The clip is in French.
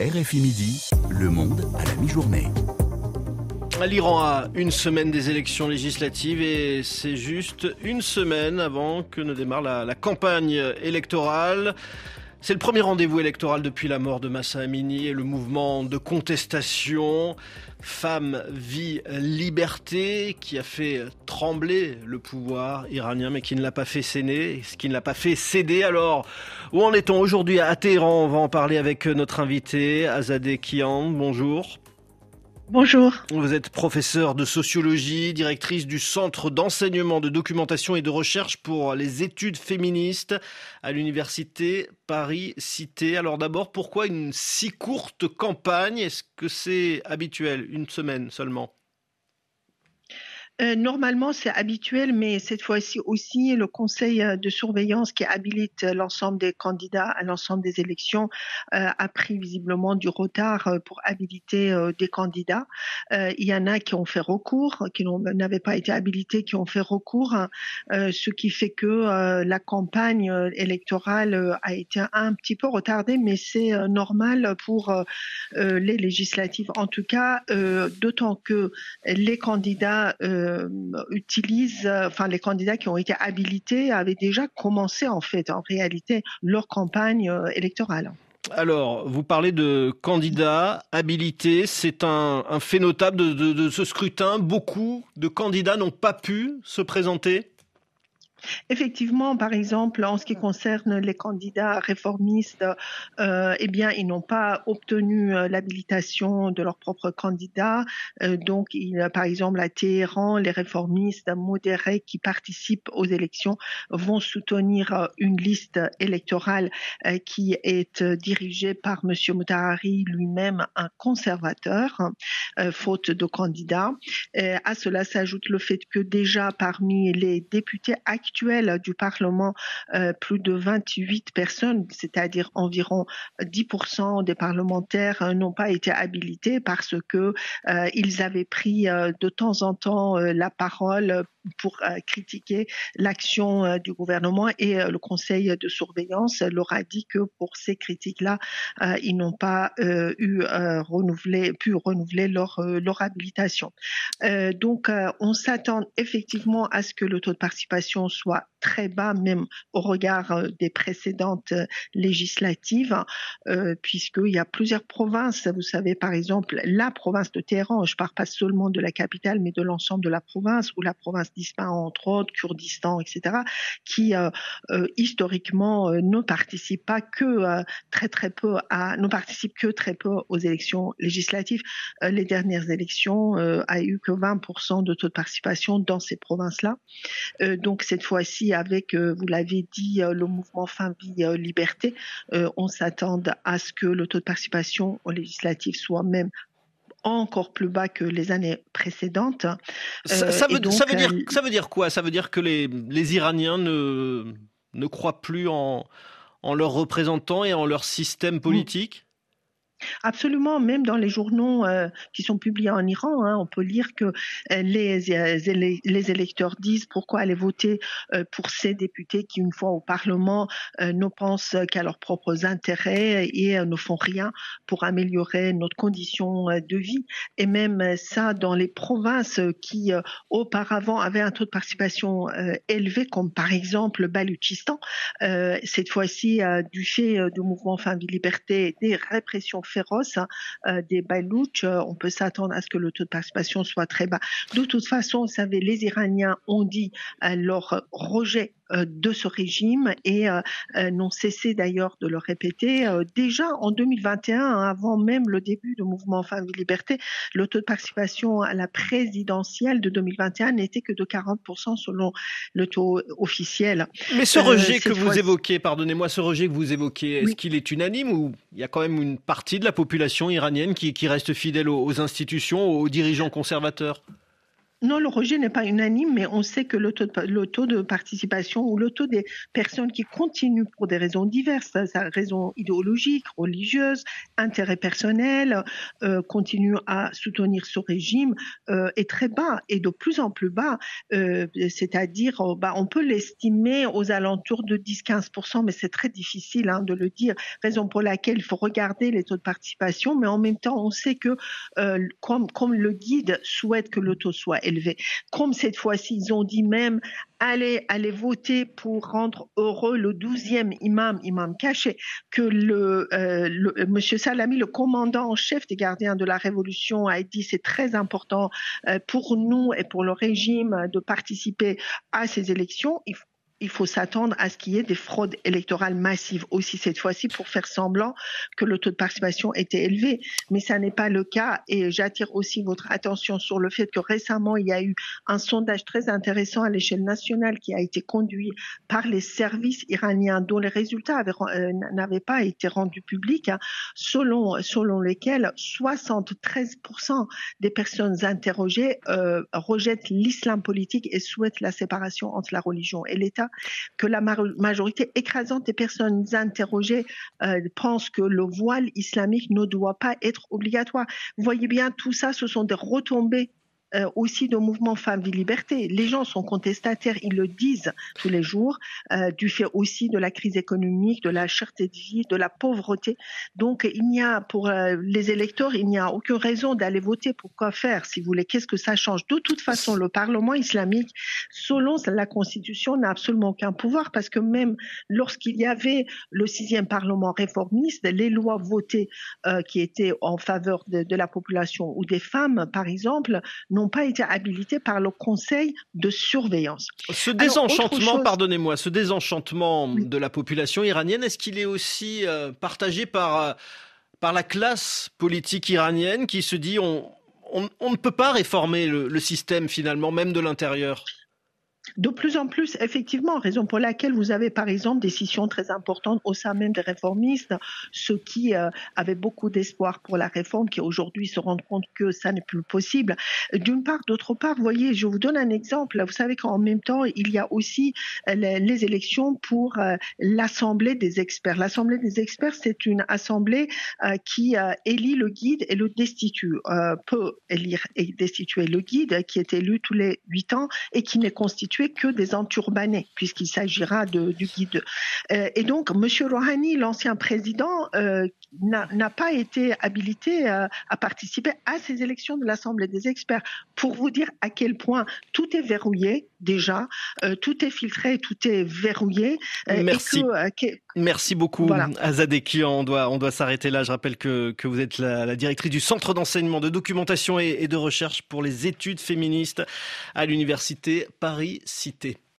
RFI Midi, Le Monde à la mi-journée. L'Iran a une semaine des élections législatives et c'est juste une semaine avant que ne démarre la, campagne électorale. C'est le premier rendez-vous électoral depuis la mort de Massa Amini et le mouvement de contestation Femme, vie, liberté qui a fait trembler le pouvoir iranien mais qui ne l'a pas fait céder, ce qui ne l'a pas fait céder. Alors, où en est-on aujourd'hui à Téhéran? On va en parler avec notre invité, Azadeh Kian. Bonjour. Bonjour. Vous êtes professeur de sociologie, directrice du Centre d'enseignement, de documentation et de recherche pour les études féministes à l'Université Paris-Cité. Alors d'abord, pourquoi une si courte campagne? Est-ce que c'est habituel Une semaine seulement? Euh, normalement, c'est habituel, mais cette fois-ci aussi, le conseil euh, de surveillance qui habilite l'ensemble des candidats à l'ensemble des élections euh, a pris visiblement du retard pour habiliter des candidats. il y en a qui ont fait recours, qui n'avaient pas été habilités, qui ont fait recours, ce qui fait que la campagne électorale a été un petit peu retardée, mais c'est normal pour les législatives. En tout cas, d'autant que les candidats euh, utilisent, euh, enfin les candidats qui ont été habilités avaient déjà commencé en fait en réalité leur campagne euh, électorale. Alors, vous parlez de candidats habilités. C'est un, fait notable de ce scrutin. Beaucoup de candidats n'ont pas pu se présenter Effectivement, par exemple, en ce qui concerne les candidats réformistes, euh, eh bien, ils n'ont pas obtenu euh, l'habilitation de leur propre candidat. Euh, donc, il, par exemple, à Téhéran, les réformistes modérés qui participent aux élections vont soutenir une liste électorale qui est dirigée par M. Moutarari, lui-même un conservateur, faute de candidats. à cela s'ajoute le fait que déjà parmi les députés actuels, du Parlement, euh, plus de 28 personnes, c'est-à-dire environ 10% des parlementaires euh, n'ont pas été habilités parce que euh, ils avaient pris de temps en temps la parole pour critiquer l'action du gouvernement et le Conseil de surveillance leur a dit que pour ces critiques-là, ils n'ont pas eu renouvelé, pu renouveler leur, leur habilitation. donc, on s'attend effectivement à ce que le taux de participation soit très bas même au regard euh, des précédentes euh, législatives, euh, puisqu'il y a plusieurs provinces. Vous savez, par exemple, la province de Téhéran, je ne parle pas seulement de la capitale, mais de l'ensemble de la province, ou la province d'Ispahan, entre autres, Kurdistan, etc., qui historiquement ne participent pas que très très peu à, ne participent que très peu aux élections législatives. les dernières élections a eu que 20% de taux de participation dans ces provinces-là. donc cette fois-ci, avec, euh, vous l'avez dit, euh, le mouvement Fin Vie euh, Liberté, on s'attend à ce que le taux de participation aux législatives soit même encore plus bas que les années précédentes. Ça, veut, dire, ça veut dire quoi? Ça veut dire que les, les Iraniens ne, ne croient plus en, en leurs représentants et en leur système politique? Absolument, même dans les journaux euh, qui sont publiés en Iran, hein, on peut lire que euh, les, les, électeurs disent pourquoi aller voter euh, pour ces députés qui, une fois au Parlement, ne pensent qu'à leurs propres intérêts et ne font rien pour améliorer notre condition de vie. Et même ça, dans les provinces qui auparavant avaient un taux de participation élevé, comme par exemple Baluchistan, cette fois-ci, du fait du mouvement Fin de Liberté, des répressions féroce hein, euh, des Balouches, euh, on peut s'attendre à ce que le taux de participation soit très bas. De toute façon, vous savez, les Iraniens ont dit euh, leur rejet de ce régime et n'ont cessé d'ailleurs de le répéter. déjà en 2021, hein, avant même le début du mouvement Femmes et Liberté, le taux de participation à la présidentielle de 2021 n'était que de 40% selon le taux officiel. Mais ce rejet que vous évoquez, pardonnez-moi, ce rejet que vous évoquez, est-ce qu'il est unanime ou il y a quand même une partie de la population iranienne qui, reste fidèle aux, institutions, aux dirigeants conservateurs? Non, le rejet n'est pas unanime, mais on sait que le taux, de, participation ou le taux des personnes qui continuent pour des raisons diverses, raisons idéologiques, religieuses, intérêts personnels, euh, continuent à soutenir ce régime euh, est très bas et de plus en plus bas. Euh, C'est-à-dire, bah, on peut l'estimer aux alentours de 10-15%, mais c'est très difficile hein, de le dire. Raison pour laquelle il faut regarder les taux de participation, mais en même temps, on sait que comme, comme le guide souhaite que le taux soit élevé, comme cette fois-ci, ils ont dit même allez, voter pour rendre heureux le douzième imam, imam caché, que le, euh, Monsieur Salami, le commandant en chef des gardiens de la révolution, a dit c'est très important euh, pour nous et pour le régime de participer à ces élections. Il faut s'attendre à ce qu'il y ait des fraudes électorales massives aussi cette fois-ci pour faire semblant que le taux de participation était élevé. Mais ça n'est pas le cas et j'attire aussi votre attention sur le fait que récemment, il y a eu un sondage très intéressant à l'échelle nationale qui a été conduit par les services iraniens dont les résultats euh, n'avaient pas été rendus publics, hein, selon, selon lesquels 73% des personnes interrogées euh, rejettent l'islam politique et souhaitent la séparation entre la religion et l'État que la majorité écrasante des personnes interrogées euh, pensent que le voile islamique ne doit pas être obligatoire. Vous voyez bien, tout ça, ce sont des retombées euh, aussi de mouvement Femmes Vie Liberté. Les gens sont contestataires, ils le disent tous les jours, euh, du fait aussi de la crise économique, de la cherté de vie, de la pauvreté. Donc il n'y a pour euh, les électeurs, il n'y a aucune raison d'aller voter. Pourquoi faire, si vous voulez? Qu'est-ce que ça change? De toute façon, le Parlement islamique, selon la Constitution, n'a absolument aucun pouvoir parce que même lorsqu'il y avait le sixième Parlement réformiste, les lois votées qui étaient en faveur de, de la population ou des femmes, par exemple, n'ont pas été habilités par le Conseil de surveillance. Ce désenchantement, pardonnez-moi, ce désenchantement de la population iranienne, est-ce qu'il est aussi euh, partagé par, euh, par la classe politique iranienne qui se dit on, on, ne peut pas réformer le système finalement, même de l'intérieur? De plus en plus, effectivement, raison pour laquelle vous avez par exemple des décisions très importantes au sein même des réformistes, ceux qui euh, avaient beaucoup d'espoir pour la réforme, qui aujourd'hui se rendent compte que ça n'est plus possible. D'une part, d'autre part, vous voyez, je vous donne un exemple. Vous savez qu'en même temps, il y a aussi euh, les, élections pour euh, l'Assemblée des experts. L'Assemblée des experts, c'est une assemblée qui élit le guide et le destitue, peut élire et destituer le guide qui est élu tous les huit ans et qui n'est constitué que des enturbanés, puisqu'il s'agira du guide. Euh, et donc, M. Rouhani, l'ancien président, euh, n'a pas été habilité euh, à participer à ces élections de l'Assemblée des experts. Pour vous dire à quel point tout est verrouillé déjà, tout est filtré, tout est verrouillé. Merci. Merci beaucoup, voilà. On doit, on doit s'arrêter là. Je rappelle que, que vous êtes la, la directrice du Centre d'enseignement, de documentation et, et de recherche pour les études féministes à l'Université Paris Cité.